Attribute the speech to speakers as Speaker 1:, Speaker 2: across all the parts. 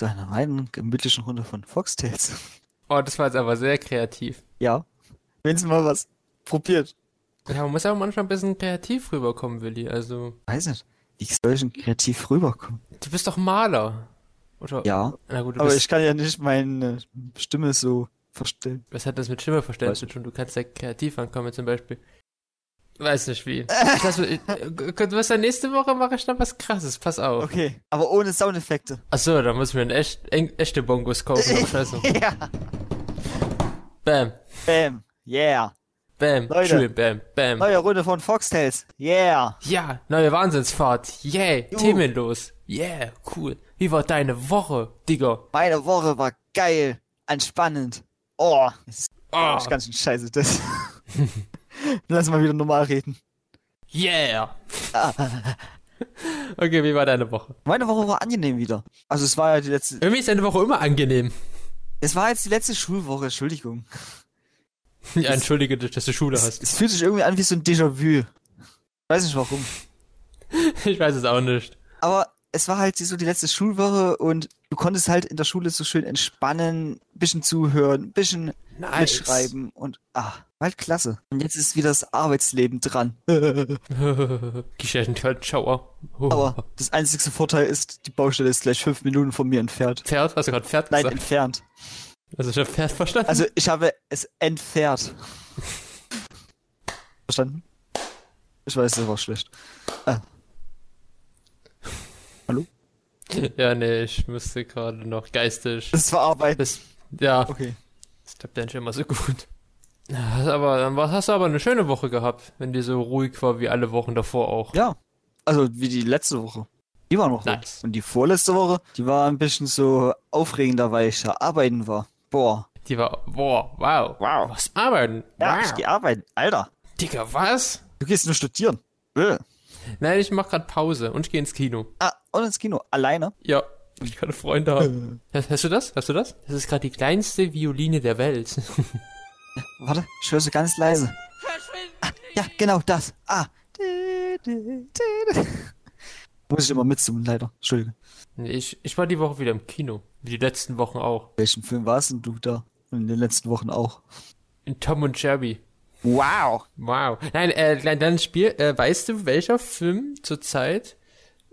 Speaker 1: zu einer reinen gemütlichen Runde von Foxtails.
Speaker 2: Oh, das war jetzt aber sehr kreativ.
Speaker 1: Ja. Wenigstens mal was probiert.
Speaker 2: Ja, man muss auch manchmal ein bisschen kreativ rüberkommen, Willi. Also,
Speaker 1: Weiß nicht. Wie soll ich denn kreativ rüberkommen?
Speaker 2: du bist doch Maler. Oder?
Speaker 1: Ja.
Speaker 2: Na gut,
Speaker 1: Aber ich kann ja nicht meine Stimme so verstellen.
Speaker 2: was hat das mit Stimmeverständnis
Speaker 1: Weiß
Speaker 2: zu tun? Du kannst ja kreativ ankommen, zum Beispiel. Weiß nicht wie. Lass, äh, was dann nächste Woche mache ich dann was krasses, pass auf.
Speaker 1: Okay. Aber ohne Soundeffekte.
Speaker 2: Achso, da muss ich mir ein echt, echte Bongos kaufen. scheiße.
Speaker 1: ja.
Speaker 2: Bam,
Speaker 1: Bam. Yeah.
Speaker 2: bam,
Speaker 1: Leute.
Speaker 2: schön, bam, bam.
Speaker 1: Neue Runde von Foxtails. Yeah.
Speaker 2: Ja, neue Wahnsinnsfahrt. Yeah,
Speaker 1: Juhu.
Speaker 2: themenlos. Yeah, cool. Wie war deine Woche, Digga?
Speaker 1: Meine Woche war geil. Entspannend. Oh. Das ist
Speaker 2: Oh,
Speaker 1: ganz schön scheiße, das. Lass mal wieder normal reden.
Speaker 2: yeah. Okay, wie war deine Woche?
Speaker 1: Meine Woche war angenehm wieder. Also es war ja die letzte.
Speaker 2: Irgendwie ist deine Woche immer angenehm.
Speaker 1: Es war jetzt die letzte Schulwoche, Entschuldigung.
Speaker 2: Ja, entschuldige dich, dass du Schule
Speaker 1: Es,
Speaker 2: hast.
Speaker 1: es fühlt sich irgendwie an wie so ein Déjà-vu. Weiß nicht warum.
Speaker 2: Ich weiß es auch nicht.
Speaker 1: Aber es war halt so die letzte Schulwoche und du konntest halt in der Schule so schön entspannen, bisschen zuhören, bisschen
Speaker 2: Nice.
Speaker 1: mitschreiben und ah, halt klasse. Und jetzt ist wieder das Arbeitsleben dran.
Speaker 2: Geschenkenschauer. Oh.
Speaker 1: Aber das einzigste Vorteil ist, die Baustelle ist gleich fünf Minuten von mir entfernt.
Speaker 2: Pferd? Hast du gerade Pferd
Speaker 1: Nein,
Speaker 2: gesagt?
Speaker 1: entfernt.
Speaker 2: Also ich hab Pferd verstanden?
Speaker 1: Also ich habe es entfernt. Verstanden? Ich weiß, das war schlecht. Ah. Hallo?
Speaker 2: ja, nee, ich müsste gerade noch geistig.
Speaker 1: Das war Arbeit.
Speaker 2: Das, ja,
Speaker 1: Okay.
Speaker 2: das klappt ja nicht immer so gut. Ja, aber dann hast du aber eine schöne Woche gehabt, wenn die so ruhig war wie alle Wochen davor auch.
Speaker 1: Ja. Also wie die letzte Woche. Die war noch
Speaker 2: Nice.
Speaker 1: gut. Und die vorletzte Woche, die war ein bisschen so aufregender, weil ich da arbeiten war. Boah.
Speaker 2: Die war, boah, wow.
Speaker 1: Wow.
Speaker 2: Was arbeiten?
Speaker 1: Ja,
Speaker 2: wow.
Speaker 1: ich geh arbeiten. Alter.
Speaker 2: Digga, was?
Speaker 1: Du gehst nur studieren. Äh.
Speaker 2: Nein, ich mach grad Pause und ich gehe ins Kino.
Speaker 1: Ah, und ins Kino. Alleine?
Speaker 2: Ja, weil ich keine Freunde habe. Hast, du das? Hast du das? Das ist gerade die kleinste Violine der Welt.
Speaker 1: Warte, ich höre sie ganz leise. Ah, ja, genau das. Ah. Muss ich immer mitsummen, leider. Entschuldige.
Speaker 2: Ich, ich war die Woche wieder im Kino. Wie die letzten Wochen auch.
Speaker 1: Welchen Film warst denn du da? Und in den letzten Wochen auch.
Speaker 2: In Tom und Jerry.
Speaker 1: Wow.
Speaker 2: Wow. Nein, äh, klein- dann Spiel, äh, weißt du, welcher Film zurzeit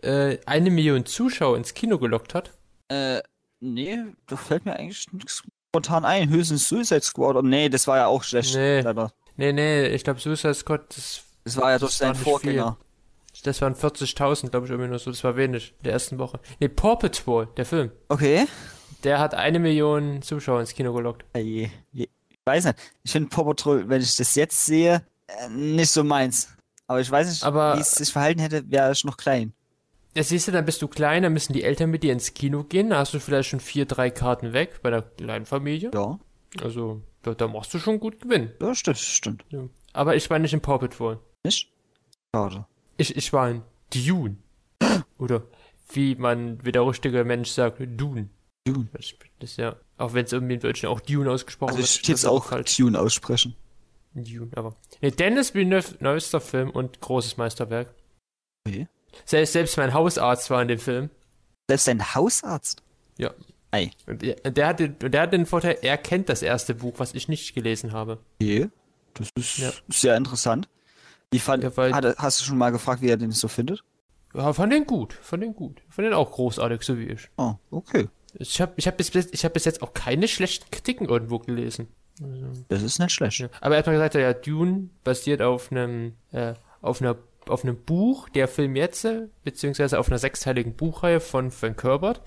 Speaker 2: äh, eine Million Zuschauer ins Kino gelockt hat?
Speaker 1: Äh, nee, da fällt mir eigentlich nichts spontan ein. Höchstens Suicide Squad. Oh, nee, das war ja auch schlecht.
Speaker 2: Nee.
Speaker 1: Leider.
Speaker 2: Nee, nee, ich glaube Suicide Squad, das,
Speaker 1: Das war ja durch
Speaker 2: Das war
Speaker 1: seinen
Speaker 2: nicht
Speaker 1: Vorgänger.
Speaker 2: das waren 40.000, glaube ich, irgendwie nur so. Das war wenig, der ersten Woche. Nee, Paw Patrol, der Film.
Speaker 1: Okay.
Speaker 2: Der hat eine Million Zuschauer ins Kino gelockt.
Speaker 1: Je, je. Ich weiß nicht. Ich finde Paw Patrol, wenn ich das jetzt sehe, äh, nicht so meins. Aber ich weiß nicht,
Speaker 2: Aber-
Speaker 1: wie es sich verhalten hätte, wäre ich noch klein.
Speaker 2: Ja, siehst du, dann bist du klein, dann müssen die Eltern mit dir ins Kino gehen, da hast du vielleicht schon vier, drei Karten weg bei der kleinen Familie.
Speaker 1: Ja.
Speaker 2: Also, da, da machst du schon gut Gewinn.
Speaker 1: Ja, stimmt, stimmt.
Speaker 2: Ja. Aber ich war nicht in Paw Patrol.
Speaker 1: Nicht? Schade.
Speaker 2: Ich, ich war in Dune. Oder wie man, wie der richtige Mensch sagt, Dune.
Speaker 1: Dune.
Speaker 2: Das, ja, auch wenn es irgendwie in Deutschland auch Dune ausgesprochen
Speaker 1: Also ich
Speaker 2: wird. das ist
Speaker 1: auch
Speaker 2: halt
Speaker 1: Tune aussprechen.
Speaker 2: Dune, aber. Nee, Dennis Villeneuve, neuester Film und großes Meisterwerk.
Speaker 1: Okay.
Speaker 2: Selbst, selbst mein Hausarzt war in dem Film.
Speaker 1: Selbst ein Hausarzt.
Speaker 2: Ja.
Speaker 1: Ei.
Speaker 2: Und der, der, hat den, der hat den Vorteil, er kennt das erste Buch, was ich nicht gelesen habe.
Speaker 1: Okay. Das ist
Speaker 2: Ja.
Speaker 1: sehr interessant. Wie fand,
Speaker 2: Ja, weil-
Speaker 1: hat, hast du schon mal gefragt, wie er den so findet?
Speaker 2: Ja, fand den gut, fand den gut. Fand den auch großartig, so wie ich.
Speaker 1: Oh, okay.
Speaker 2: Ich habe ich hab bis, ich hab bis jetzt auch keine schlechten Kritiken irgendwo gelesen.
Speaker 1: Das ist nicht schlecht.
Speaker 2: Ja. Aber er hat mal gesagt, ja, Dune basiert auf einem, äh, auf einer, auf einem Buch, der Film jetzt, äh, beziehungsweise auf einer sechsteiligen Buchreihe von Frank Herbert,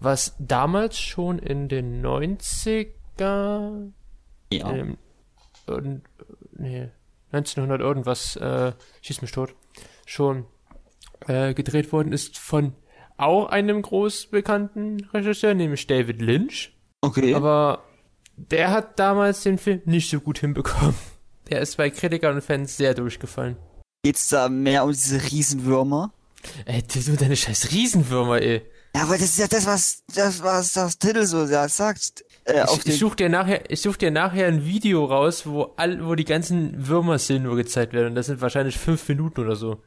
Speaker 2: was damals schon in den 90er,
Speaker 1: Ja.
Speaker 2: ähm, irgend- nee, 1900 irgendwas, äh, schieß mich tot, schon äh, gedreht worden ist von auch einem groß bekannten Regisseur, nämlich David Lynch.
Speaker 1: Okay.
Speaker 2: Aber der hat damals den Film nicht so gut hinbekommen. Der ist bei Kritikern und Fans sehr durchgefallen.
Speaker 1: Geht's da mehr um diese Riesenwürmer?
Speaker 2: Ey, du du deine scheiß Riesenwürmer, ey.
Speaker 1: Ja, aber das ist ja das, was das, was das Titel so sagt. Äh,
Speaker 2: Ich, ich such dir nachher, ich such dir nachher ein Video raus, wo all, wo die ganzen Würmer sind nur gezeigt werden. Und das sind wahrscheinlich fünf Minuten oder so.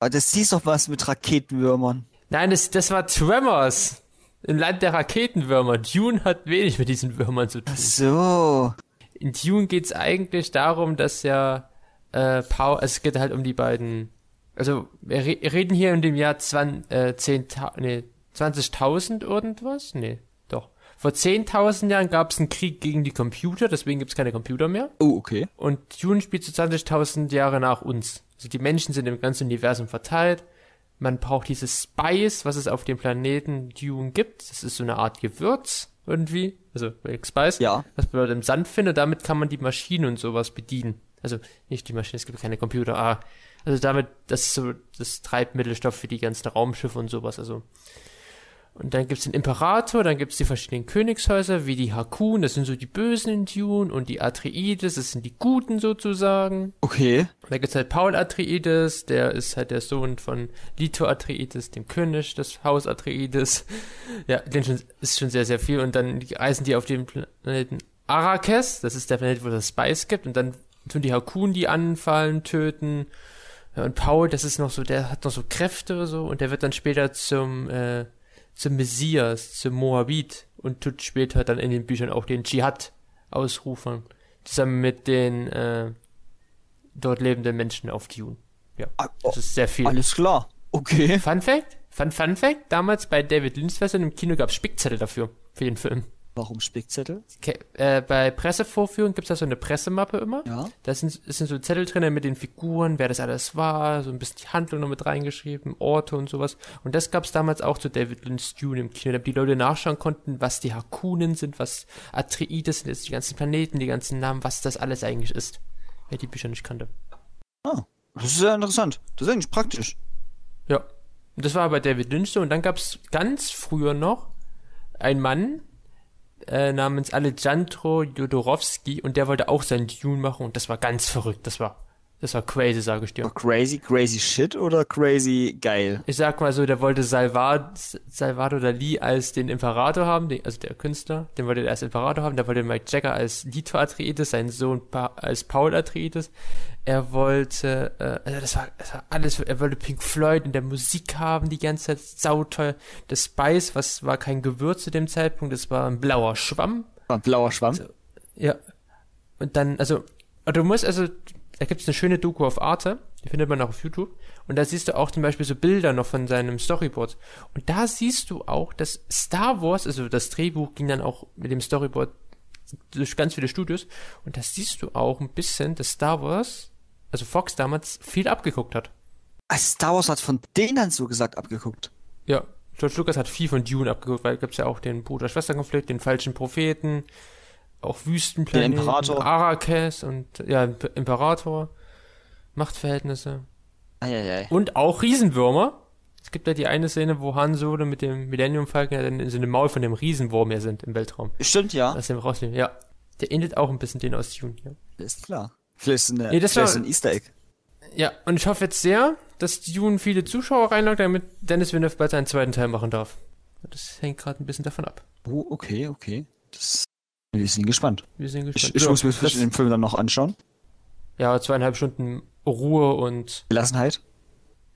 Speaker 1: aber das hieß doch was mit Raketenwürmern.
Speaker 2: Nein, das, das war Tremors. Im Land der Raketenwürmer. Dune hat wenig mit diesen Würmern zu tun.
Speaker 1: Ach so.
Speaker 2: In Dune geht's eigentlich darum, dass ja äh, Paul, also es geht halt um die beiden, also wir re reden hier in dem Jahr 20, äh, 10, nee, 20.000 irgendwas? Nee, doch. Vor 10.000 Jahren gab es einen Krieg gegen die Computer, deswegen gibt's keine Computer mehr.
Speaker 1: Oh, okay.
Speaker 2: Und Dune spielt so 20.000 Jahre nach uns. Also die Menschen sind im ganzen Universum verteilt. Man braucht dieses Spice, was es auf dem Planeten Dune gibt. Das ist so eine Art Gewürz irgendwie. Also Spice.
Speaker 1: Ja.
Speaker 2: Was man dort im Sand findet. Damit kann man die Maschinen und sowas bedienen. Also nicht die Maschine, es gibt keine Computer. Ah, also damit, das ist so das Treibmittelstoff für die ganzen Raumschiffe und sowas. Also und dann gibt's den Imperator, dann gibt's die verschiedenen Königshäuser, wie die Hakun, das sind so die Bösen in Dune, und die Atreides, das sind die Guten sozusagen.
Speaker 1: Okay.
Speaker 2: Und da gibt's halt Paul Atreides, der ist halt der Sohn von Lito Atreides, dem König des Haus Atreides. Ja, den schon, ist schon sehr, sehr viel. Und dann reisen die auf dem Planeten Arrakis, das ist der Planet, wo es Spice gibt, und dann tun die Hakun die anfallen, töten. Ja, und Paul, das ist noch so, der hat noch so Kräfte so, und der wird dann später zum, äh, zum Messias, zum Moabit und tut später dann in den Büchern auch den Dschihad ausrufen. Zusammen mit den äh, dort lebenden Menschen auf Dune. Ja,
Speaker 1: Ah,
Speaker 2: das ist sehr viel.
Speaker 1: Alles klar. Okay.
Speaker 2: Fun Fact? Fun, Fun Fact? Damals bei David Version im Kino gab es Spickzettel dafür, für den Film.
Speaker 1: Warum Spickzettel?
Speaker 2: Okay, äh, bei Pressevorführungen gibt's da so eine Pressemappe immer.
Speaker 1: Ja.
Speaker 2: Da sind, es sind so Zettel drin mit den Figuren, wer das alles war, so ein bisschen die Handlung noch mit reingeschrieben, Orte und sowas. Und das gab's damals auch zu David Lynch Dune im Kino, damit die Leute nachschauen konnten, was die Hakunen sind, was Atreides sind, jetzt die ganzen Planeten, die ganzen Namen, was das alles eigentlich ist. Wer die Bücher nicht kannte.
Speaker 1: Ah, das ist sehr interessant. Das ist eigentlich praktisch.
Speaker 2: Ja. Und das war bei David Lynch so. Und dann gab's ganz früher noch einen Mann äh, namens Alejandro Jodorowsky und der wollte auch seinen Dune machen und das war ganz verrückt. Das war, das war crazy, sage ich dir.
Speaker 1: War crazy, crazy shit oder crazy geil?
Speaker 2: Ich sag mal so, der wollte Salvador, Salvador Dali als den Imperator haben, den, also der Künstler, den wollte er als Imperator haben, der wollte Mike Jagger als Lito Atreides, seinen Sohn pa als Paul Atreides. Er wollte, äh, also das war, das war alles, er wollte Pink Floyd in der Musik haben die ganze Zeit, sauteuer. Das Spice, was war kein Gewürz zu dem Zeitpunkt, das war ein blauer Schwamm.
Speaker 1: War ein blauer Schwamm.
Speaker 2: So. Ja. Und dann, also, du musst also, da gibt es eine schöne Doku auf Arte, die findet man auch auf YouTube. Und da siehst du auch zum Beispiel so Bilder noch von seinem Storyboard. Und da siehst du auch, dass Star Wars, also das Drehbuch ging dann auch mit dem Storyboard durch ganz viele Studios. Und da siehst du auch ein bisschen, dass Star Wars, also Fox damals, viel abgeguckt hat.
Speaker 1: Ah, Star Wars hat von denen dann so gesagt abgeguckt.
Speaker 2: Ja, George Lucas hat viel von Dune abgeguckt, weil gibt's ja auch den Bruder-Schwester-Konflikt, den falschen Propheten, auch Wüstenplaneten,
Speaker 1: Den Imperator.
Speaker 2: Arrakis und ja, Imp- Imperator, Machtverhältnisse
Speaker 1: Eieiei.
Speaker 2: und auch Riesenwürmer. Es gibt ja die eine Szene, wo Han Solo mit dem Millennium Falcon ja dann in so einem Maul von dem Riesenwurm ja sind im Weltraum.
Speaker 1: Stimmt, ja.
Speaker 2: Das dem rausnehmen. Ja, der ähnelt auch ein bisschen den aus Dune. Ja.
Speaker 1: Ist klar. Vielleicht ist, eine,
Speaker 2: Nee, das
Speaker 1: vielleicht
Speaker 2: war-
Speaker 1: ein Easter Egg.
Speaker 2: ja, und ich hoffe jetzt sehr, dass Dune viele Zuschauer reinlockt, damit Dennis Villeneuve bald seinen zweiten Teil machen darf. Das hängt gerade ein bisschen davon ab.
Speaker 1: Oh, okay, okay. Das, wir sind gespannt.
Speaker 2: Wir sind
Speaker 1: Ich,
Speaker 2: gespannt.
Speaker 1: ich
Speaker 2: Ja,
Speaker 1: muss mir
Speaker 2: das-
Speaker 1: den Film dann noch anschauen.
Speaker 2: Ja, zweieinhalb Stunden Ruhe und
Speaker 1: Gelassenheit.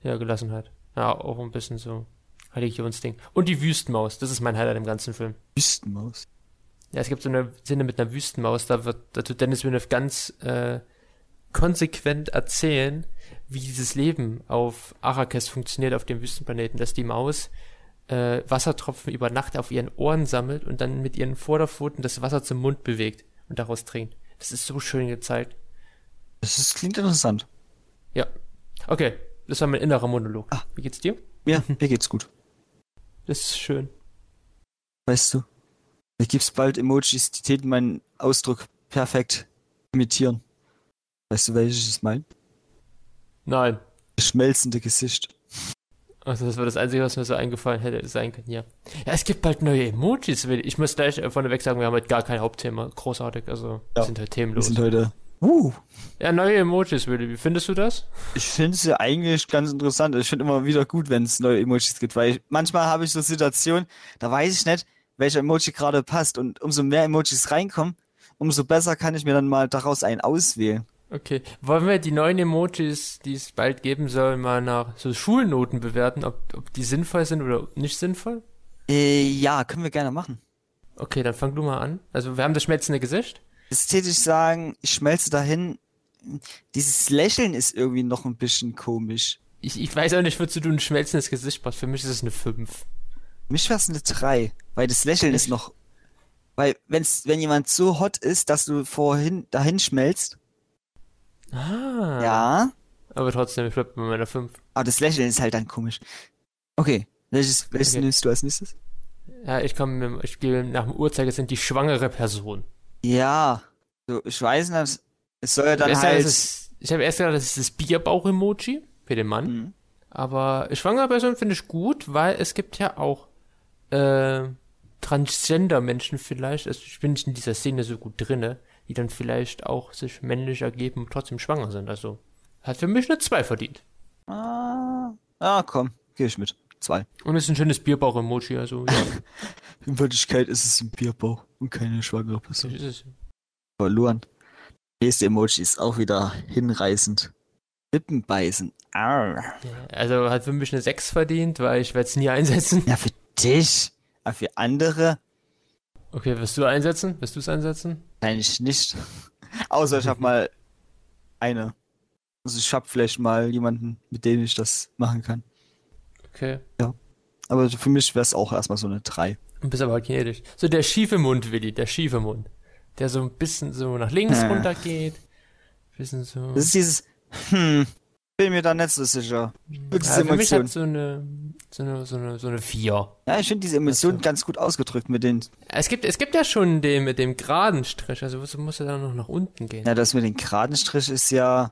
Speaker 2: ja, Gelassenheit. Ja, auch ein bisschen so Religionsding. Und die Wüstenmaus, das ist mein Highlight im ganzen Film.
Speaker 1: Wüstenmaus.
Speaker 2: Ja, es gibt so eine Szene mit einer Wüstenmaus, da wird, da tut Dennis Villeneuve ganz äh, konsequent erzählen, wie dieses Leben auf Arrakis funktioniert, auf dem Wüstenplaneten, dass die Maus äh, Wassertropfen über Nacht auf ihren Ohren sammelt und dann mit ihren Vorderpfoten das Wasser zum Mund bewegt und daraus trinkt. Das ist so schön gezeigt.
Speaker 1: Das ist, klingt interessant.
Speaker 2: Ja. Okay, das war mein innerer Monolog.
Speaker 1: Ah.
Speaker 2: Wie geht's dir?
Speaker 1: Ja, mir geht's gut.
Speaker 2: Das ist schön.
Speaker 1: Weißt du, da gibt's bald Emojis, die täten meinen Ausdruck perfekt imitieren. Weißt du, welches ich meine?
Speaker 2: Nein.
Speaker 1: Das schmelzende Gesicht.
Speaker 2: Also das war das Einzige, was mir so eingefallen hätte sein können, ja. Ja, es gibt bald neue Emojis. Ich muss gleich äh, vorneweg sagen, wir haben heute gar kein Hauptthema. Großartig, also wir
Speaker 1: Ja.
Speaker 2: sind halt
Speaker 1: Wir
Speaker 2: themenlos.
Speaker 1: sind heute. Uh,
Speaker 2: Ja, neue Emojis, Willi. Wie findest du das?
Speaker 1: ich finde es ja eigentlich ganz interessant. Ich finde immer wieder gut, wenn es neue Emojis gibt, weil ich, manchmal habe ich so Situationen, da weiß ich nicht, welcher Emoji gerade passt. Und umso mehr Emojis reinkommen, umso besser kann ich mir dann mal daraus einen auswählen.
Speaker 2: Okay. Wollen wir die neuen Emojis, die es bald geben soll, mal nach so Schulnoten bewerten, ob, ob die sinnvoll sind oder nicht sinnvoll?
Speaker 1: Äh, ja, können wir gerne machen.
Speaker 2: Okay, dann fang du mal an. Also wir haben das schmelzende Gesicht.
Speaker 1: Ästhetisch sagen, ich schmelze dahin. Dieses Lächeln ist irgendwie noch ein bisschen komisch.
Speaker 2: Ich, ich weiß auch nicht, wozu du ein schmelzendes Gesicht brauchst. Für mich ist es eine 5.
Speaker 1: Für mich wäre es eine 3, weil das Lächeln ist noch. Weil, wenn's, wenn jemand so hot ist, dass du vorhin dahin schmelzt,
Speaker 2: Ah.
Speaker 1: ja,
Speaker 2: Aber trotzdem, ich bleib bei meiner 5.
Speaker 1: aber das Lächeln ist halt dann komisch. Okay, welches, welches
Speaker 2: Okay.
Speaker 1: nimmst du als nächstes?
Speaker 2: Ja, ich komme, ich gehe nach dem Uhrzeigersinn die schwangere Person.
Speaker 1: Ja, so, ich weiß nicht, es soll ja dann
Speaker 2: Erst
Speaker 1: halt.
Speaker 2: ist, ich habe erst gedacht, das ist das Bierbauch-Emoji für den Mann.
Speaker 1: Mhm.
Speaker 2: Aber schwangere Person finde ich gut, weil es gibt ja auch äh, Transgender-Menschen vielleicht, also ich bin nicht in dieser Szene so gut drinne, die dann vielleicht auch sich männlich ergeben und trotzdem schwanger sind. Also hat für mich eine 2 verdient.
Speaker 1: Ah, ah, komm, geh ich mit. Zwei.
Speaker 2: Und es ist ein schönes Bierbauch-Emoji, also ja,
Speaker 1: In Wirklichkeit ist es ein Bierbauch und keine schwangere Person.
Speaker 2: das ist es.
Speaker 1: Verloren. Nächste Emoji ist auch wieder hinreißend. Lippen beißen. Arr.
Speaker 2: Also hat für mich eine 6 verdient, weil ich werde es nie einsetzen.
Speaker 1: Ja, für dich. Aber für andere
Speaker 2: Okay, wirst du einsetzen? Wirst du es einsetzen?
Speaker 1: eigentlich nicht. Außer ich habe mal eine. Also ich habe vielleicht mal jemanden, mit dem ich das machen kann.
Speaker 2: Okay.
Speaker 1: Aber für mich wäre es auch erstmal so eine 3.
Speaker 2: Du bist aber gnädig. So der schiefe Mund, Willi, der schiefe Mund. Der so ein bisschen so nach links
Speaker 1: Ah.
Speaker 2: runter geht. Bisschen so.
Speaker 1: Das ist dieses, hm, bin mir da nicht so sicher. Diese
Speaker 2: ja, für mich hat so eine, so eine, so eine, so eine 4.
Speaker 1: Ja, ich finde diese Emotion
Speaker 2: Ach so.
Speaker 1: ganz gut ausgedrückt mit den,
Speaker 2: Es gibt, es gibt ja schon den mit dem geraden Strich, also muss, muss er dann noch nach unten gehen.
Speaker 1: ja, das mit den geraden Strich ist ja,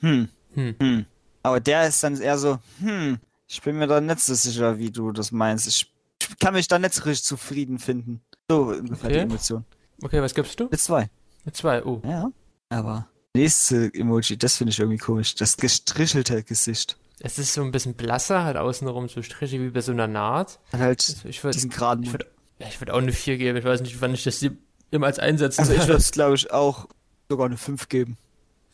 Speaker 1: hm,
Speaker 2: Hm.
Speaker 1: hm. Aber der ist dann eher so, hm, ich bin mir da nicht so sicher, wie du das meinst. Ich, ich kann mich da nicht so richtig zufrieden finden. So ungefähr die
Speaker 2: Okay.
Speaker 1: Emotion.
Speaker 2: Okay, was gibst du?
Speaker 1: Mit zwei.
Speaker 2: Mit zwei. Oh.
Speaker 1: Ja. Aber nächste Emoji, das finde ich irgendwie komisch. Das gestrichelte Gesicht.
Speaker 2: Es ist so ein bisschen blasser, hat außenrum so Striche wie bei so einer Naht.
Speaker 1: Hat halt
Speaker 2: Also ich würde
Speaker 1: diesen geraden
Speaker 2: ich
Speaker 1: Mund.
Speaker 2: würd, ja, ich würd auch eine 4 geben. Ich weiß nicht, wann ich das jemals einsetzen
Speaker 1: Also ich
Speaker 2: soll.
Speaker 1: würde es, glaube ich, auch sogar eine 5 geben.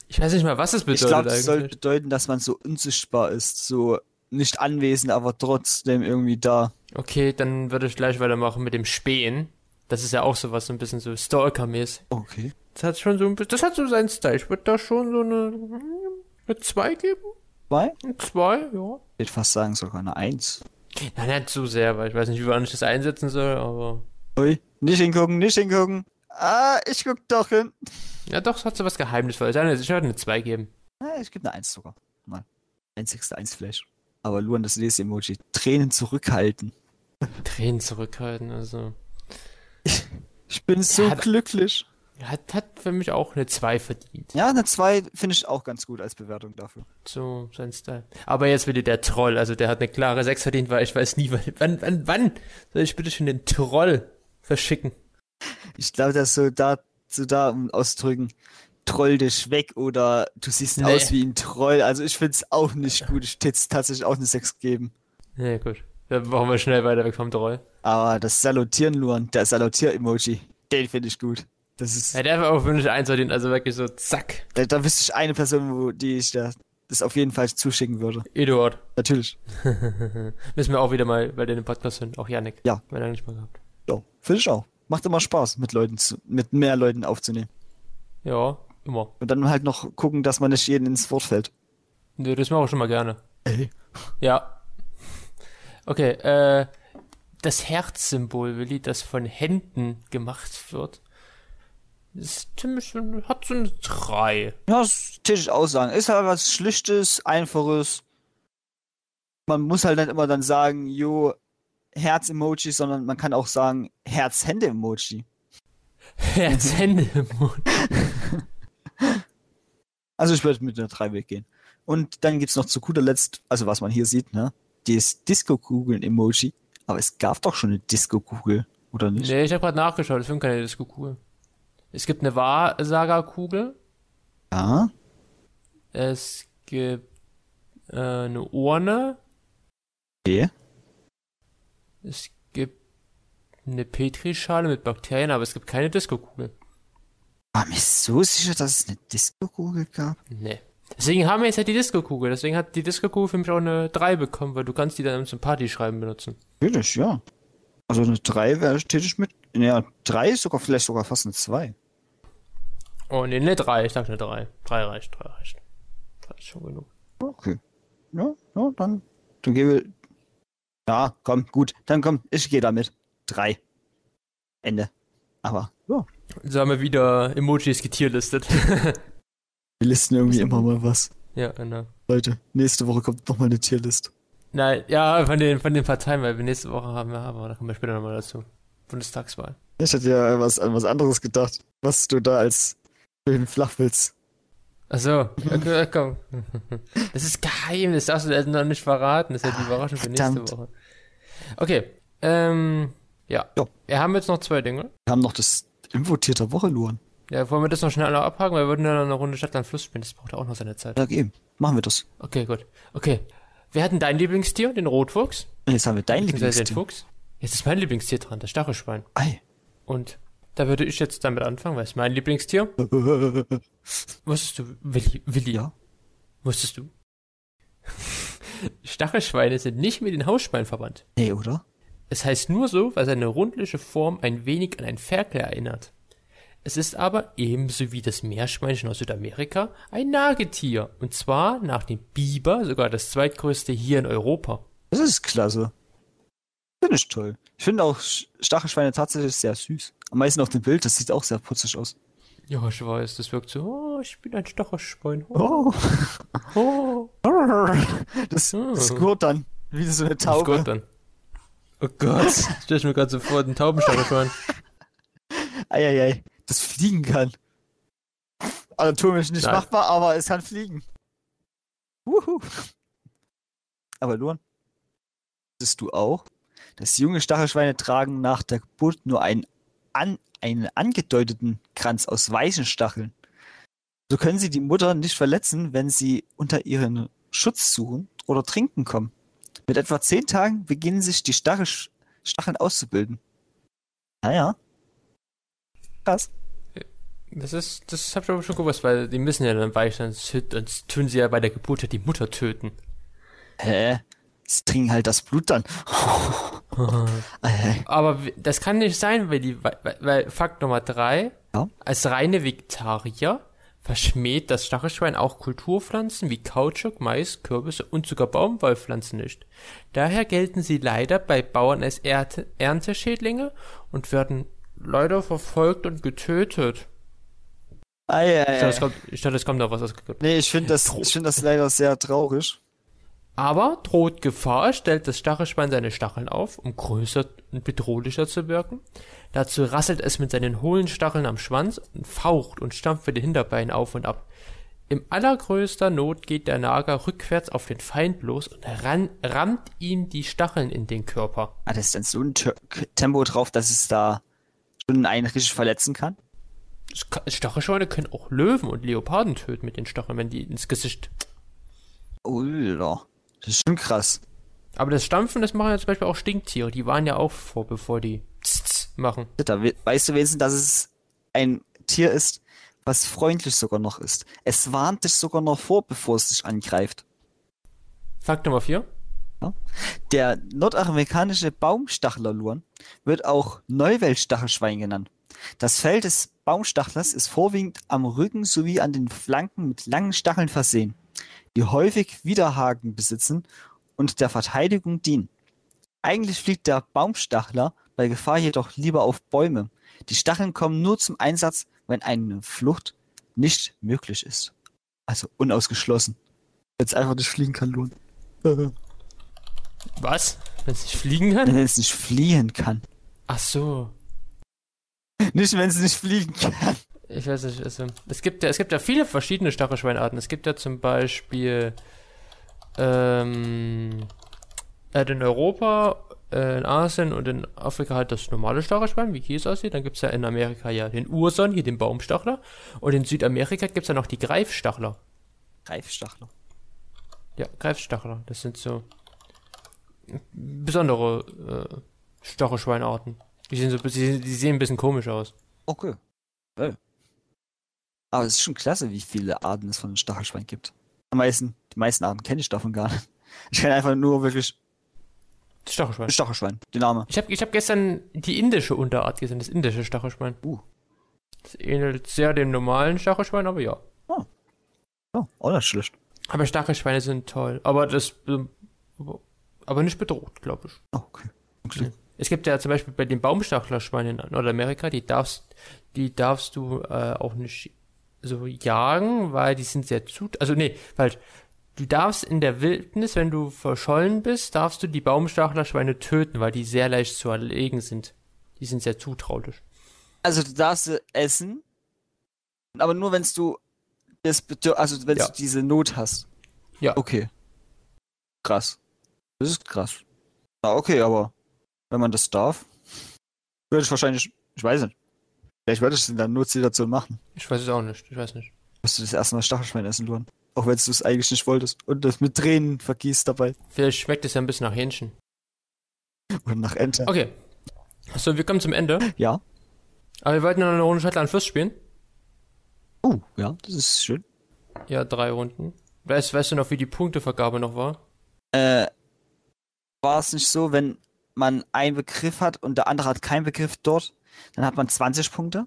Speaker 2: Ich weiß nicht mal, was es
Speaker 1: Ich
Speaker 2: bedeutet
Speaker 1: glaube, das soll bedeuten, dass man so unsichtbar ist. So nicht anwesend, aber trotzdem irgendwie da.
Speaker 2: Okay, dann würde ich gleich weitermachen mit dem Spähen. Das ist ja auch sowas, so ein bisschen so Stalker-mäßig.
Speaker 1: Okay.
Speaker 2: Das hat schon so ein bisschen, das hat so seinen Style. Ich würde da schon so eine, eine 2 geben.
Speaker 1: Zwei?
Speaker 2: Eine 2, ja.
Speaker 1: Ich würde fast sagen, sogar eine 1.
Speaker 2: Ja, nicht zu sehr, weil ich weiß nicht, wie wann ich das einsetzen soll, aber.
Speaker 1: Ui, nicht hingucken, nicht hingucken. Ah, ich guck doch hin.
Speaker 2: Ja, doch, es hat so was Geheimnisvolles. Ich würde eine 2 geben.
Speaker 1: Ah, ich gebe eine 1 sogar. Mal. Einzigste 1 vielleicht. Aber Luan, das Lese-Emoji. Tränen zurückhalten.
Speaker 2: Tränen zurückhalten, also.
Speaker 1: Ich bin so
Speaker 2: Ja,
Speaker 1: glücklich.
Speaker 2: Hat, hat für mich auch eine 2 verdient.
Speaker 1: Ja, eine 2 finde ich auch ganz gut als Bewertung dafür.
Speaker 2: So, sein Style. Aber jetzt wieder der Troll, also der hat eine klare 6 verdient, weil ich weiß nie, wann, wann, wann, soll ich bitte schon den Troll verschicken?
Speaker 1: Ich glaube, das so da, so da um auszudrücken, troll dich weg oder du siehst
Speaker 2: Nee.
Speaker 1: aus wie ein Troll. Also ich finde es auch nicht gut. Ich hätte es tatsächlich auch eine 6 geben.
Speaker 2: Ja, gut. Dann machen wir schnell weiter weg vom Troll.
Speaker 1: Aber das Salutieren, Luan, der Salutier-Emoji, den finde ich gut. Das ist,
Speaker 2: Ja, der war auch wirklich eins verdient, also wirklich so zack.
Speaker 1: da, da wüsste ich eine Person, wo, die ich da das auf jeden Fall zuschicken würde.
Speaker 2: Eduard.
Speaker 1: Natürlich.
Speaker 2: Müssen wir auch wieder mal, weil der den Podcast sind. Auch Yannick.
Speaker 1: Ja.
Speaker 2: Weil er nicht mal gehabt.
Speaker 1: Ja, finde ich auch. Macht immer Spaß, mit Leuten zu, mit mehr Leuten aufzunehmen.
Speaker 2: Ja, immer.
Speaker 1: Und dann halt noch gucken, dass man nicht jeden ins Wort fällt.
Speaker 2: Nö, das mache ich schon mal gerne.
Speaker 1: Ey.
Speaker 2: Ja. Okay, äh, das Herzsymbol, Willi, das von Händen gemacht wird, ist ziemlich, hat so eine 3.
Speaker 1: Ja, das täte ich auch sagen. Ist halt was Schlichtes, Einfaches. Man muss halt nicht immer dann sagen, jo, Herz-Emoji, sondern man kann auch sagen, Herz-Hände-Emoji.
Speaker 2: Herz-Hände im Mund.
Speaker 1: Also ich würde mit einer 3 weggehen. Und dann gibt's noch zu guter Letzt, also was man hier sieht, ne? Das Disco-Kugeln-Emoji. Aber es gab doch schon eine Disco-Kugel, oder nicht?
Speaker 2: Nee, ich habe gerade nachgeschaut, ich finde keine Disco-Kugel. Es gibt eine Wahrsager-Kugel,
Speaker 1: Ja.
Speaker 2: es gibt äh, eine Urne,
Speaker 1: Okay.
Speaker 2: es gibt eine Petrischale mit Bakterien, aber es gibt keine Disco-Kugel.
Speaker 1: War mir so sicher, dass es eine Disco-Kugel gab.
Speaker 2: Nee. Deswegen haben wir jetzt halt die Disco-Kugel. Deswegen hat die Disco-Kugel für mich auch eine 3 bekommen, weil du kannst die dann zum Party-Schreiben benutzen.
Speaker 1: Natürlich, ja. Also eine 3 wäre tätig mit. Ja, 3 ist sogar vielleicht sogar fast eine 2.
Speaker 2: Oh, nee, eine 3. Ich sag eine 3. 3 reicht, 3 reicht. 3 ist schon genug.
Speaker 1: Okay. Ja, ja, dann, dann gebe Ja, komm, gut. Dann komm, ich gehe damit. 3. Ende. Aber, ja.
Speaker 2: So haben wir wieder Emojis getierlistet.
Speaker 1: Wir listen irgendwie immer mal was.
Speaker 2: ja, genau.
Speaker 1: Leute, nächste Woche kommt noch mal eine Tierlist.
Speaker 2: Nein, ja, von den, von den Parteien, weil wir nächste Woche haben, wir, aber da kommen wir später nochmal dazu. Bundestagswahl.
Speaker 1: Ich hätte ja was, an was anderes gedacht, was du da als schön flach willst.
Speaker 2: Achso, okay, komm. Das ist geheim, das darfst du noch nicht verraten. Das ist ja die Überraschung für nächste. Woche. Okay, ähm, ja.
Speaker 1: Ja.
Speaker 2: Wir haben jetzt noch zwei Dinge.
Speaker 1: Wir haben noch das Invotiert der Woche, Luan.
Speaker 2: Ja, wollen wir das noch schnell alle abhaken, weil wir würden ja noch eine Runde Stadtland Fluss spielen. Das braucht ja auch noch seine Zeit.
Speaker 1: Ja, eben. Machen wir das.
Speaker 2: Okay, gut. Okay. Wir hatten dein Lieblingstier, den Rotfuchs.
Speaker 1: Und jetzt haben wir dein
Speaker 2: Beziehungsweise den
Speaker 1: Lieblingstier.
Speaker 2: Fuchs. Jetzt ist mein Lieblingstier dran, das Stachelschwein.
Speaker 1: Ei.
Speaker 2: Und da würde ich jetzt damit anfangen, weil es mein Lieblingstier. Wusstest du, Willi, Willi,
Speaker 1: Ja.
Speaker 2: wusstest du? Stachelschweine sind nicht mit den Hausschweinen verwandt.
Speaker 1: Nee, oder?
Speaker 2: Es heißt nur so, weil seine rundliche Form ein wenig an ein Ferkel erinnert. Es ist aber ebenso wie das Meerschweinchen aus Südamerika ein Nagetier. Und zwar nach dem Biber sogar das zweitgrößte hier in Europa.
Speaker 1: Das ist klasse. Finde ich toll. Ich finde auch Sch- Stachelschweine tatsächlich sehr süß. Am meisten auf dem Bild, das sieht auch sehr putzig aus.
Speaker 2: Ja, ich weiß, das wirkt so, oh, ich bin ein Stachelschwein. Oh,
Speaker 1: Oh.
Speaker 2: oh.
Speaker 1: Das,
Speaker 2: Oh.
Speaker 1: das gurt dann. Wie so eine Taube.
Speaker 2: Gott dann. Oh Gott, stell ich mir gerade so vor, den Taubenstachelschwein.
Speaker 1: Eieiei. Das fliegen kann. Anatomisch nicht
Speaker 2: Nein.
Speaker 1: machbar, aber es kann fliegen. Wuhu. Aber Luan, wusstest du auch, dass junge Stachelschweine tragen nach der Geburt nur einen, an, einen angedeuteten Kranz aus weichen Stacheln. So können sie die Mutter nicht verletzen, wenn sie unter ihren Schutz suchen oder trinken kommen. Mit etwa zehn Tagen beginnen sich die Stachel, Stacheln auszubilden. Naja. Krass.
Speaker 2: Das ist, das hab ich aber schon gewusst, weil die müssen ja dann weich sein, sonst tun sie ja bei der Geburt ja die Mutter töten.
Speaker 1: Hä? Sie trinken halt das Blut dann. Äh,
Speaker 2: Aber das kann nicht sein, weil die, weil, weil Fakt Nummer drei,
Speaker 1: Ja.
Speaker 2: als reine Vegetarier verschmäht das Stachelschwein auch Kulturpflanzen wie Kautschuk, Mais, Kürbisse und sogar Baumwollpflanzen nicht. Daher gelten sie leider bei Bauern als Ernte Ernteschädlinge und werden leider verfolgt und getötet.
Speaker 1: ei,
Speaker 2: Ich dachte, es kommt, ich dachte, es kommt noch was aus.
Speaker 1: Nee, ich finde das, ich find das leider sehr traurig.
Speaker 2: Aber droht Gefahr, stellt das Stachelschwein seine Stacheln auf, um größer und bedrohlicher zu wirken. Dazu rasselt es mit seinen hohlen Stacheln am Schwanz und faucht und stampft mit den Hinterbeinen auf und ab. Im allergrößter Not geht der Nager rückwärts auf den Feind los und ran, rammt ihm die Stacheln in den Körper.
Speaker 1: Ah, das ist dann so ein Tempo drauf, dass es da schon einen richtig verletzen kann.
Speaker 2: Stachelschweine können auch Löwen und Leoparden töten mit den Stacheln, wenn die ins Gesicht.
Speaker 1: Ulla. Das ist schon krass.
Speaker 2: Aber das Stampfen, das machen ja zum Beispiel auch Stinktiere. Die waren ja auch vor, bevor die tss, machen.
Speaker 1: Da we- weißt du wenigstens, dass es ein Tier ist, was freundlich sogar noch ist. Es warnt dich sogar noch vor, bevor es dich angreift.
Speaker 2: Fakt Nummer 4.
Speaker 1: Der nordamerikanische Baumstachlerluan wird auch Neuweltstachelschwein genannt. Das Fell des Baumstachlers ist vorwiegend am Rücken sowie an den Flanken mit langen Stacheln versehen, die häufig Widerhaken besitzen und der Verteidigung dienen. Eigentlich fliegt der Baumstachler bei Gefahr jedoch lieber auf Bäume. Die Stacheln kommen nur zum Einsatz, wenn eine Flucht nicht möglich ist. Also unausgeschlossen. Jetzt einfach nicht fliegen kann, Luan.
Speaker 2: Was? Wenn es nicht fliegen kann?
Speaker 1: Wenn es nicht fliehen kann.
Speaker 2: Ach so.
Speaker 1: Nicht, wenn es nicht fliegen kann.
Speaker 2: Ich weiß nicht, also, es gibt ja, es gibt ja viele verschiedene Stachelschweinarten. Es gibt ja zum Beispiel, ähm, äh, in Europa, äh, in Asien und in Afrika halt das normale Stachelschwein, wie hier es aussieht. Dann gibt es ja in Amerika ja den Urson, hier den Baumstachler. Und in Südamerika gibt es ja noch die Greifstachler.
Speaker 1: Greifstachler.
Speaker 2: Ja, Greifstachler. Das sind so besondere äh, Stachelschweinarten. Die sehen, so, die, die sehen ein bisschen komisch aus.
Speaker 1: Okay. Äh. Aber es ist schon klasse, wie viele Arten es von Stachelschwein gibt. Am meisten, die meisten Arten kenne ich davon gar nicht. Ich kenne einfach nur wirklich
Speaker 2: Stachelschwein.
Speaker 1: Stachelschwein, die Name.
Speaker 2: Ich habe ich hab gestern die indische Unterart gesehen, das indische Stachelschwein.
Speaker 1: Uh.
Speaker 2: Das ähnelt sehr dem normalen Stachelschwein, aber ja.
Speaker 1: Oh, auch nicht schlecht.
Speaker 2: Aber Stachelschweine sind toll. Aber das. Aber nicht bedroht, glaube ich.
Speaker 1: Oh, okay. okay.
Speaker 2: Es gibt ja zum Beispiel bei den Baumstachlerschweinen in Nordamerika, die darfst, die darfst du äh, auch nicht so jagen, weil die sind sehr zu. Also nee, falsch. Du darfst in der Wildnis, wenn du verschollen bist, darfst du die Baumstachlerschweine töten, weil die sehr leicht zu erlegen sind. Die sind sehr zutraulich.
Speaker 1: Also du darfst sie essen, aber nur wenn du das also wenn
Speaker 2: Ja.
Speaker 1: du diese Not hast.
Speaker 2: Ja.
Speaker 1: Okay. Krass. Das ist krass. Na okay, aber wenn man das darf, würde ich wahrscheinlich, ich weiß nicht. Vielleicht würde ich es in der Notsituation machen.
Speaker 2: Ich weiß es auch nicht. Ich weiß nicht.
Speaker 1: Musst du das erste Mal Stachelschwein essen, Luan. Auch wenn du es eigentlich nicht wolltest. Und das mit Tränen vergießt dabei.
Speaker 2: Vielleicht schmeckt es ja ein bisschen nach Hähnchen.
Speaker 1: Oder nach Ente.
Speaker 2: Okay. So, wir kommen zum Ende.
Speaker 1: Ja.
Speaker 2: Aber wir wollten noch eine Runde Schottland Fürst spielen.
Speaker 1: Oh, ja, das ist schön.
Speaker 2: Ja, drei Runden. Weißt, weißt du noch, wie die Punktevergabe noch war?
Speaker 1: Äh, war es nicht so, wenn man einen Begriff hat und der andere hat keinen Begriff dort, dann hat man 20 Punkte?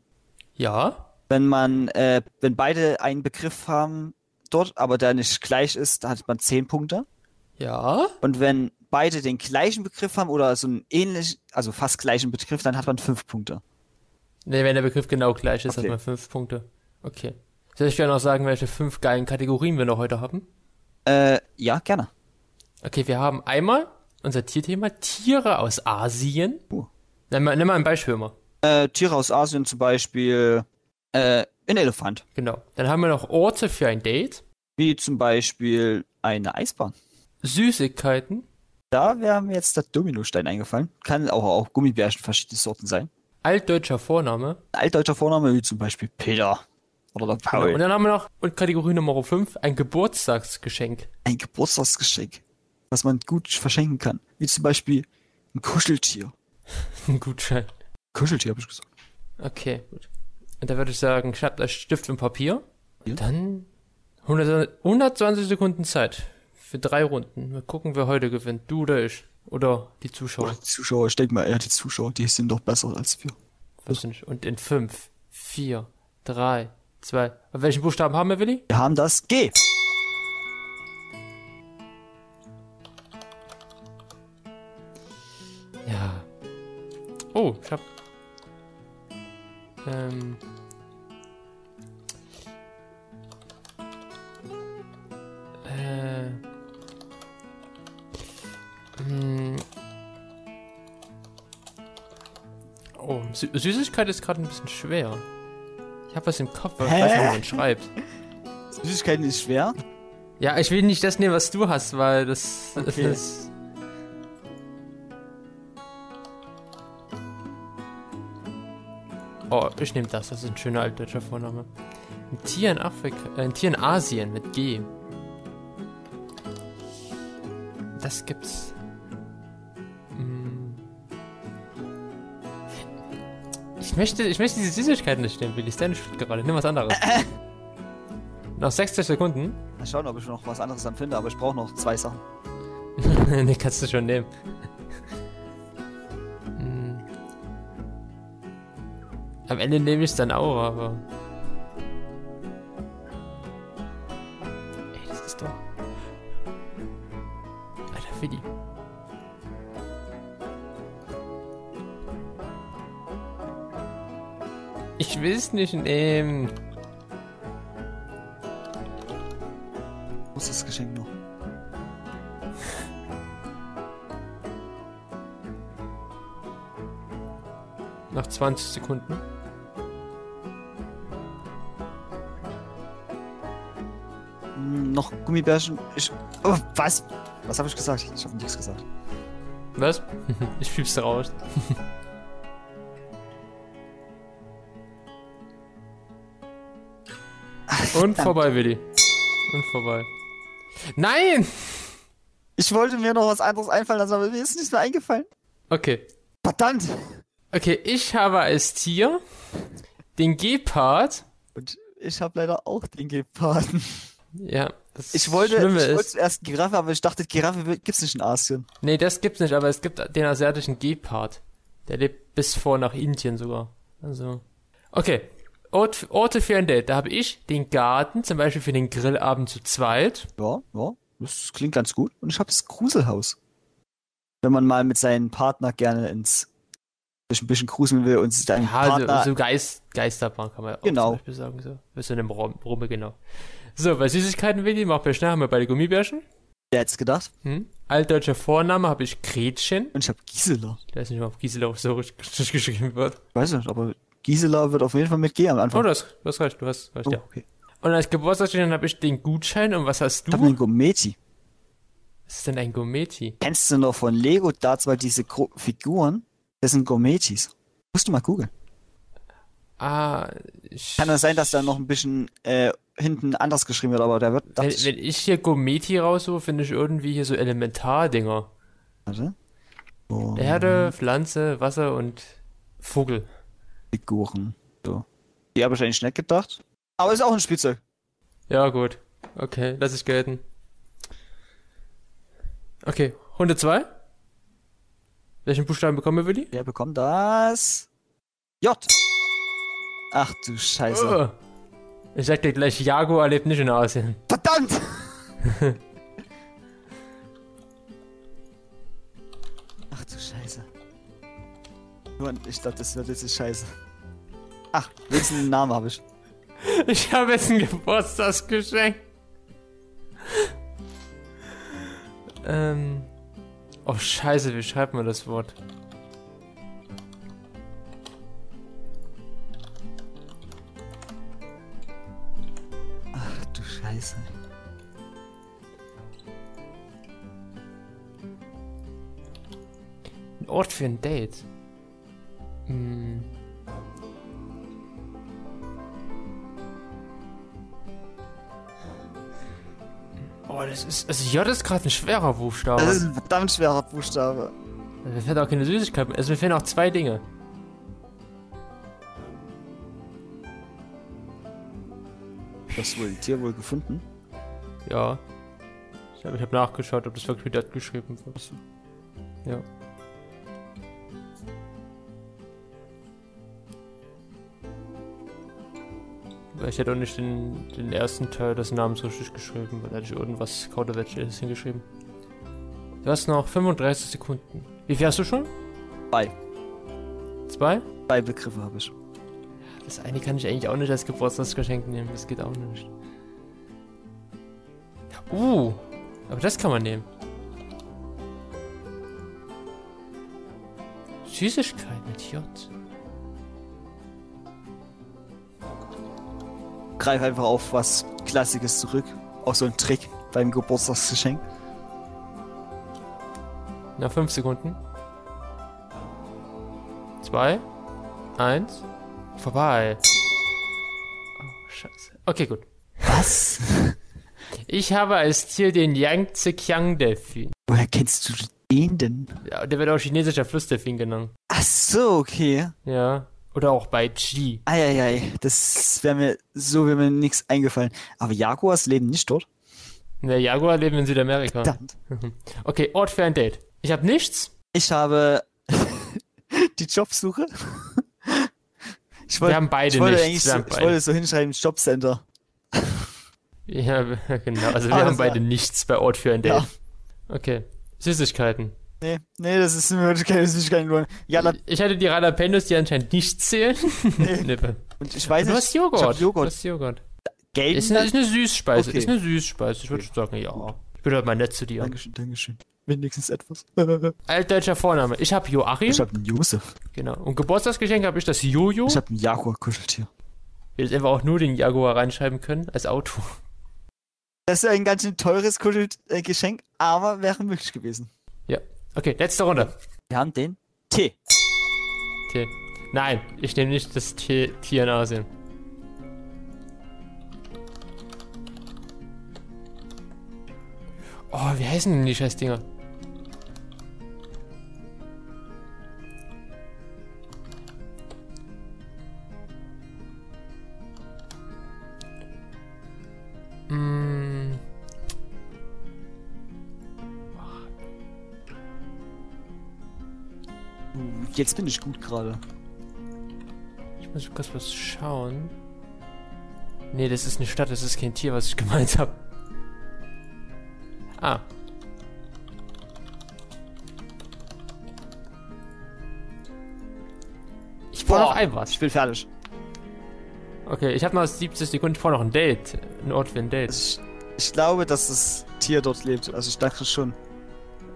Speaker 2: Ja.
Speaker 1: Wenn man, äh, wenn beide einen Begriff haben dort, aber der nicht gleich ist, dann hat man 10 Punkte.
Speaker 2: Ja.
Speaker 1: Und wenn beide den gleichen Begriff haben oder so einen ähnlichen, also fast gleichen Begriff, dann hat man 5 Punkte.
Speaker 2: Ne, wenn der Begriff genau gleich ist,
Speaker 1: Okay.
Speaker 2: hat man fünf Punkte. Okay. Soll ich gerne noch sagen, welche fünf geilen Kategorien wir noch heute haben?
Speaker 1: Äh, ja, gerne.
Speaker 2: Okay, wir haben einmal unser Tierthema Tiere aus Asien.
Speaker 1: Uh.
Speaker 2: Nimm mal, nimm mal ein Beispiel mal.
Speaker 1: Äh, Tiere aus Asien zum Beispiel, äh, ein Elefant.
Speaker 2: Genau. Dann haben wir noch Orte für ein Date.
Speaker 1: Wie zum Beispiel eine Eisbahn.
Speaker 2: Süßigkeiten.
Speaker 1: Da wäre mir jetzt der Dominostein eingefallen. Kann auch, auch Gummibärchen verschiedene Sorten sein.
Speaker 2: Altdeutscher Vorname.
Speaker 1: Altdeutscher Vorname, wie zum Beispiel Peter oder der
Speaker 2: Genau.
Speaker 1: Paul.
Speaker 2: Und dann haben wir noch und Kategorie Nummer 5 ein Geburtstagsgeschenk.
Speaker 1: Ein Geburtstagsgeschenk, was man gut verschenken kann. Wie zum Beispiel ein Kuscheltier.
Speaker 2: Ein Gutschein.
Speaker 1: Kuscheltier, habe ich gesagt.
Speaker 2: Okay, gut. Und da würde ich sagen, schnappt euch Stift und Papier.
Speaker 1: Ja.
Speaker 2: Dann 100, 120 Sekunden Zeit für drei Runden. Mal gucken, wer heute gewinnt. Du oder ich. Oder die Zuschauer.
Speaker 1: Oder die Zuschauer, ich denke mal eher die Zuschauer, die sind doch besser als wir.
Speaker 2: Nicht. Und in 5, 4, 3, 2. Welchen Buchstaben haben wir, Willi?
Speaker 1: Wir haben das G.
Speaker 2: Ähm. Äh. Hm. Oh, Sü Süßigkeit ist gerade ein bisschen schwer. Ich habe was im Kopf, aber ich
Speaker 1: Hä?
Speaker 2: weiß nicht, wie man schreibt.
Speaker 1: Süßigkeiten ist schwer.
Speaker 2: Ja, ich will nicht das nehmen, was du hast, weil das, das
Speaker 1: Okay.
Speaker 2: ist. Oh, ich nehme das. Das ist ein schöner altdeutscher Vorname. Ein Tier in Afrika, äh, ein Tier in Asien mit G. Das gibt's. Hm. Ich möchte, ich möchte diese Süßigkeiten nicht nehmen, Willi. Ist deine Schuld gerade. Nimm was anderes. Noch 60 Sekunden.
Speaker 1: Mal schauen, ob ich noch was anderes dann finde, aber ich brauche noch zwei Sachen.
Speaker 2: ne, kannst du schon nehmen. Am Ende nehme ich es dann auch, aber. Ey, das ist doch. Alter, Willi. Ich will es nicht nehmen.
Speaker 1: Wo ist das Geschenk noch?
Speaker 2: Nach 20 Sekunden.
Speaker 1: Noch Gummibärchen. Ich, oh, was? Was habe ich gesagt? Ich habe nichts gesagt.
Speaker 2: Was? ich piepste raus. Und vorbei, Willi. Und vorbei. Nein!
Speaker 1: Ich wollte mir noch was anderes einfallen lassen, aber mir ist nichts mehr eingefallen.
Speaker 2: Okay.
Speaker 1: Verdammt!
Speaker 2: Okay, ich habe als Tier den Gepard.
Speaker 1: Und ich habe leider auch den Geparden.
Speaker 2: Ja, Das
Speaker 1: Ich wollte, ich wollte zuerst Giraffe, aber ich dachte, Giraffe gibt's nicht in Asien.
Speaker 2: nee, das gibt's nicht, aber es gibt den asiatischen Gepard. Der lebt bis vor nach Indien sogar. Also. Okay. Ort, Orte für ein Date. Da habe ich den Garten, zum Beispiel für den Grillabend zu zweit.
Speaker 1: Ja, ja, das klingt ganz gut. Und ich habe das Gruselhaus. Wenn man mal mit seinem Partner gerne ins ein bisschen gruseln will und deinen
Speaker 2: Ja,
Speaker 1: Partner
Speaker 2: so, so Geist, Geisterbahn kann man auch
Speaker 1: Genau.
Speaker 2: zum Beispiel sagen. So. Bist du in einem Raum, Rumme, genau. So, bei Süßigkeiten, Willi, mach mir schnell, haben wir beide Gummibärchen.
Speaker 1: Wer hätte gedacht?
Speaker 2: Hm? Altdeutscher Vorname habe ich Gretchen.
Speaker 1: Und ich habe Gisela.
Speaker 2: Ich weiß nicht mal, ob Gisela auch so richtig, geschrieben wird.
Speaker 1: Ich weiß nicht, aber Gisela wird auf jeden Fall mit G am
Speaker 2: Oh,
Speaker 1: Anfang.
Speaker 2: du hast, du hast recht, du hast recht,
Speaker 1: Oh,
Speaker 2: ja.
Speaker 1: okay.
Speaker 2: Und als Geburtstagsgeschenk habe ich den Gutschein. Und was hast
Speaker 1: Ich habe
Speaker 2: du?
Speaker 1: einen Gometi.
Speaker 2: Was ist denn ein Gometi?
Speaker 1: Kennst du noch von Lego da zwar diese Gro Figuren? Das sind Gometis. Musst du mal googeln.
Speaker 2: Ah, ich,
Speaker 1: Kann das sein, dass da noch ein bisschen äh, hinten anders geschrieben wird, aber der wird.
Speaker 2: wenn,
Speaker 1: ich-
Speaker 2: wenn ich hier Gometi raussuche, finde ich irgendwie hier so Elementardinger.
Speaker 1: Warte. Oh,
Speaker 2: Erde, Pflanze, Wasser und Vogel.
Speaker 1: Figuren. So. Die habe ich eigentlich nicht gedacht. Aber ist auch ein Spielzeug.
Speaker 2: Ja, gut. Okay, lass ich gelten. Okay, Runde 2. Welchen Buchstaben bekommen wir, Willi?
Speaker 1: Wer bekommt das? J. Ach du Scheiße.
Speaker 2: Oh. Ich sag dir gleich, Jaguar lebt nicht in Asien.
Speaker 1: Verdammt! Ach du Scheiße. Nur, ich dachte, das wird jetzt scheiße. Ach, wenigstens einen Namen habe ich.
Speaker 2: Ich habe jetzt ein Geburtstagsgeschenk. ähm. Oh, scheiße, wie schreibt man das Wort?
Speaker 1: Ach du Scheiße.
Speaker 2: Ein Ort für ein Date. Also J ist gerade ein schwerer Buchstabe.
Speaker 1: Das ist ein verdammt schwerer Buchstabe.
Speaker 2: Mir fällt auch keine Süßigkeit mehr. Also mir fehlen auch zwei Dinge.
Speaker 1: Das wohl Tier wohl gefunden.
Speaker 2: Ja. Ich habe ich hab nachgeschaut, ob das wirklich mit J geschrieben wird. Ja. Ich hätte auch nicht den, den ersten Teil des Namens richtig geschrieben, weil da hätte ich irgendwas Kauderwelsch hingeschrieben. Du hast noch 35 Sekunden. Wie viel hast du schon?
Speaker 1: Zwei.
Speaker 2: Zwei?
Speaker 1: Zwei Begriffe habe ich.
Speaker 2: Das eine kann ich eigentlich auch nicht als Geburtstagsgeschenk nehmen. Das geht auch nicht. Uh, aber das kann man nehmen. Süßigkeit mit J.
Speaker 1: Greif einfach auf was Klassisches zurück. Auch so ein Trick beim Geburtstagsgeschenk.
Speaker 2: Nach fünf Sekunden. Zwei. Eins. Vorbei. Oh, scheiße. Okay, gut.
Speaker 1: Was?
Speaker 2: Ich habe als Tier den Yangtze Kiang Delfin.
Speaker 1: Woher kennst du den denn?
Speaker 2: Ja, der wird auch chinesischer Flussdelfin genannt.
Speaker 1: Ach so, okay.
Speaker 2: Ja. Oder auch bei Chi.
Speaker 1: Eieiei, das wäre mir, so wäre mir nichts eingefallen. Aber Jaguars leben nicht dort.
Speaker 2: Der Jaguar lebt in Südamerika.
Speaker 1: Verdammt.
Speaker 2: Okay, Ort für ein Date. Ich habe nichts.
Speaker 1: Ich habe die Jobsuche. Ich
Speaker 2: Wir haben beide
Speaker 1: ich wollte
Speaker 2: nichts.
Speaker 1: so,
Speaker 2: haben
Speaker 1: ich
Speaker 2: beide.
Speaker 1: wollte so hinschreiben, Jobcenter.
Speaker 2: Ja, genau. Also wir
Speaker 1: Alles
Speaker 2: haben beide nichts bei Ort für ein Date.
Speaker 1: Ja.
Speaker 2: Okay. Süßigkeiten.
Speaker 1: Nee, nee, das ist wirklich keine Süßigkeit geworden. Ja,
Speaker 2: Ich hatte die Jalapenos, die anscheinend nicht zählen.
Speaker 1: Nee. Und ich weiß
Speaker 2: Du hast Joghurt.
Speaker 1: Joghurt.
Speaker 2: Du hast Joghurt.
Speaker 1: Gelb.
Speaker 2: Ist eine, ist eine Süßspeise.
Speaker 1: Okay.
Speaker 2: Ist eine Süßspeise. Ich würde sagen, ja. Ich bin halt mal nett zu dir.
Speaker 1: Dankeschön, Dankeschön. Wenigstens etwas.
Speaker 2: Altdeutscher Vorname. Ich habe Joachim.
Speaker 1: Ich habe einen Josef.
Speaker 2: Genau. Und Geburtstagsgeschenk habe ich das Jojo.
Speaker 1: Ich habe einen Jaguar-Kuscheltier.
Speaker 2: Wir jetzt einfach auch nur den Jaguar reinschreiben können als Auto.
Speaker 1: Das ist ein ganz schön teures Kuschelgeschenk, aber wäre möglich gewesen.
Speaker 2: Okay, letzte Runde.
Speaker 1: Wir haben den T.
Speaker 2: Tier. Nein, ich nehme nicht das Tier, Tier in Asien. Oh, wie heißen denn die Scheißdinger?
Speaker 1: Jetzt bin ich gut gerade.
Speaker 2: Ich muss kurz was schauen. Nee, das ist eine Stadt, das ist kein Tier, was ich gemeint habe. Ah. Ich brauche noch ein was.
Speaker 1: Ich bin fertig.
Speaker 2: Okay, ich habe noch 70 Sekunden, brauche noch ein Date. Ein Ort für ein Date.
Speaker 1: Ich, ich glaube, dass das Tier dort lebt. Also ich dachte schon.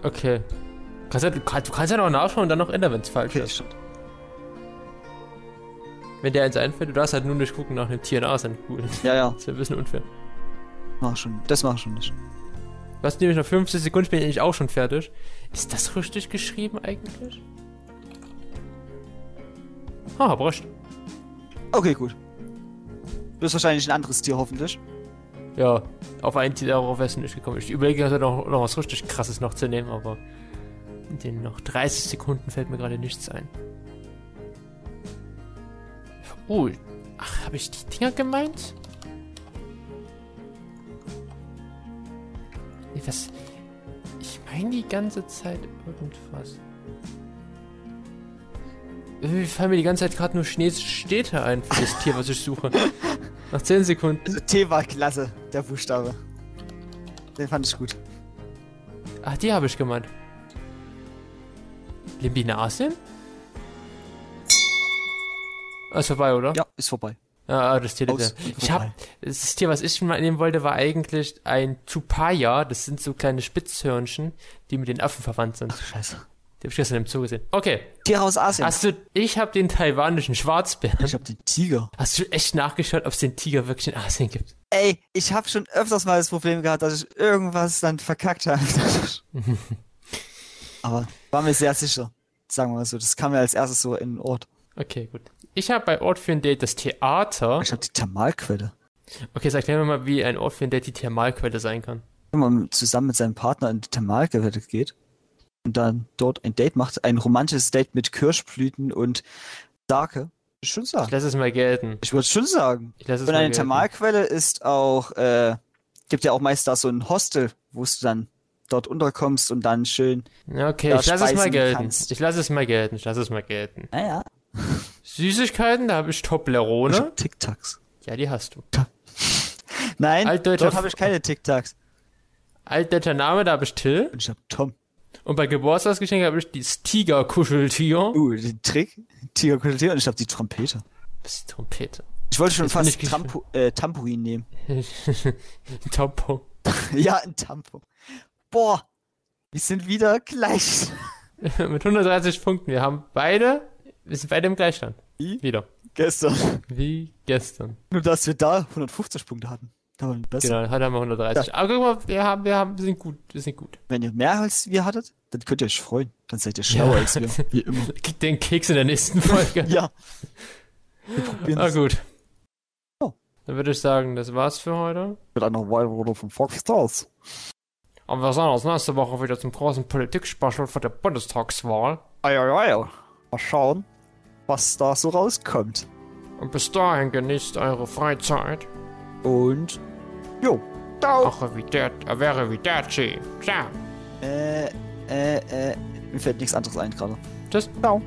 Speaker 2: Okay. Kannst ja, du, kannst, du kannst ja noch nachschauen und dann noch ändern, wenn es falsch
Speaker 1: Okay,
Speaker 2: ist.
Speaker 1: stimmt.
Speaker 2: Wenn dir eins einfällt, du darfst halt nur nicht gucken nach einem Tier nach, dann cool.
Speaker 1: Ja, ja.
Speaker 2: Das ist ja ein bisschen unfair.
Speaker 1: Mach schon. Das mach ich schon nicht.
Speaker 2: Du hast nämlich noch 50 Sekunden, bin ich eigentlich auch schon fertig. Ist das richtig geschrieben eigentlich? Ah, hab recht.
Speaker 1: Okay, gut. Du bist wahrscheinlich ein anderes Tier, hoffentlich.
Speaker 2: Ja, auf ein Tier darauf wärst du nicht gekommen. Ich überlege also noch, noch was richtig krasses noch zu nehmen, aber in den noch 30 Sekunden fällt mir gerade nichts ein. Oh, ach, habe ich die Dinger gemeint? Nee, was? Ich meine die ganze Zeit irgendwas. Irgendwie fallen mir die ganze Zeit gerade nur chinesische Städte ein für das Tier, was ich suche. Nach 10 Sekunden.
Speaker 1: Also T war klasse, der Buchstabe. Den fand ich gut.
Speaker 2: Ach, die habe ich gemeint. Limbinasien? Ah, ist vorbei, oder?
Speaker 1: Ja, ist vorbei.
Speaker 2: Ah, das Tier.
Speaker 1: Aus-
Speaker 2: Ich hab, das Tier, was ich mal nehmen wollte, war eigentlich ein Tupaya. Das sind so kleine Spitzhörnchen, die mit den Affen verwandt sind.
Speaker 1: Ach, scheiße.
Speaker 2: Die hab ich gestern im Zoo gesehen. Okay.
Speaker 1: Tiere aus Asien.
Speaker 2: Hast du, ich habe den taiwanischen Schwarzbären.
Speaker 1: ich hab den Tiger.
Speaker 2: Hast du echt nachgeschaut, ob es den Tiger wirklich in Asien gibt?
Speaker 1: Ey, ich habe schon öfters mal das Problem gehabt, dass ich irgendwas dann verkackt habe. Aber war mir sehr sicher. Sagen wir mal so. Das kam mir als erstes so in den Ort.
Speaker 2: Okay, gut. Ich habe bei Ort für ein Date das Theater.
Speaker 1: Ich habe die Thermalquelle.
Speaker 2: Okay, sag mir mal, wie ein Ort für ein Date die Thermalquelle sein kann.
Speaker 1: Wenn man zusammen mit seinem Partner in die Thermalquelle geht und dann dort ein Date macht, ein romantisches Date mit Kirschblüten und Sake, ich schon
Speaker 2: Ich
Speaker 1: sagen.
Speaker 2: lasse es mal gelten.
Speaker 1: Ich würde schon sagen.
Speaker 2: Ich lasse es
Speaker 1: Und
Speaker 2: mal
Speaker 1: eine
Speaker 2: gelten.
Speaker 1: Thermalquelle ist auch, äh, gibt ja auch meist da so ein Hostel, wo du dann dort unterkommst und dann schön,
Speaker 2: Okay, ich lasse es mal gelten.
Speaker 1: kannst.
Speaker 2: Ich lasse es mal gelten. Ich lasse es mal gelten.
Speaker 1: naja,
Speaker 2: Süßigkeiten, da habe ich
Speaker 1: ich
Speaker 2: Toblerone.
Speaker 1: hab Tic-Tacs.
Speaker 2: Ja, die hast du.
Speaker 1: Nein,
Speaker 2: Altdeutscher
Speaker 1: dort habe ich keine Tic-Tacs.
Speaker 2: Altdeutscher Name, da habe ich Till.
Speaker 1: Und ich hab Tom.
Speaker 2: Und bei Geburtstagsgeschenk habe ich dieses Tiger-Kuscheltier.
Speaker 1: Uh, den Trick, Tigerkuscheltier und ich hab die Trompete.
Speaker 2: Das ist Trompete.
Speaker 1: Ich wollte schon
Speaker 2: Jetzt
Speaker 1: fast Trampo äh, Tampurin nehmen.
Speaker 2: Tampon.
Speaker 1: ja, ein Tampo. Boah, wir sind wieder gleich.
Speaker 2: Mit 130 Punkten. Wir haben beide, wir sind beide im Gleichstand.
Speaker 1: Wie?
Speaker 2: Wieder.
Speaker 1: Gestern.
Speaker 2: Wie gestern.
Speaker 1: Nur, dass wir da 150 Punkte hatten. Da waren wir besser.
Speaker 2: Genau, heute haben wir 130. Aber guck mal, wir haben, wir haben, wir sind gut, wir sind gut.
Speaker 1: Wenn ihr mehr als wir hattet, dann könnt ihr euch freuen. Dann seid ihr schlauer
Speaker 2: Ja.
Speaker 1: als wir. Wie immer.
Speaker 2: Kriegt den Keks in der nächsten Folge.
Speaker 1: Ja. Wir probieren
Speaker 2: Ah, gut.
Speaker 1: Oh.
Speaker 2: Dann würde ich sagen, das war's für heute.
Speaker 1: Mit einer Wahlrunde von Fox Stars.
Speaker 2: Und wir sehen uns nächste Woche wieder zum großen Politik-Special für die Bundestagswahl.
Speaker 1: Ei, ei, ei. Mal schauen, was da so rauskommt.
Speaker 2: Und bis dahin genießt eure Freizeit.
Speaker 1: Und, jo. Ciao.
Speaker 2: Arrivederci. Arrivederci. Ciao.
Speaker 1: Äh, äh, äh, mir fällt nichts anderes ein gerade.
Speaker 2: Tschüss.
Speaker 1: Ciao.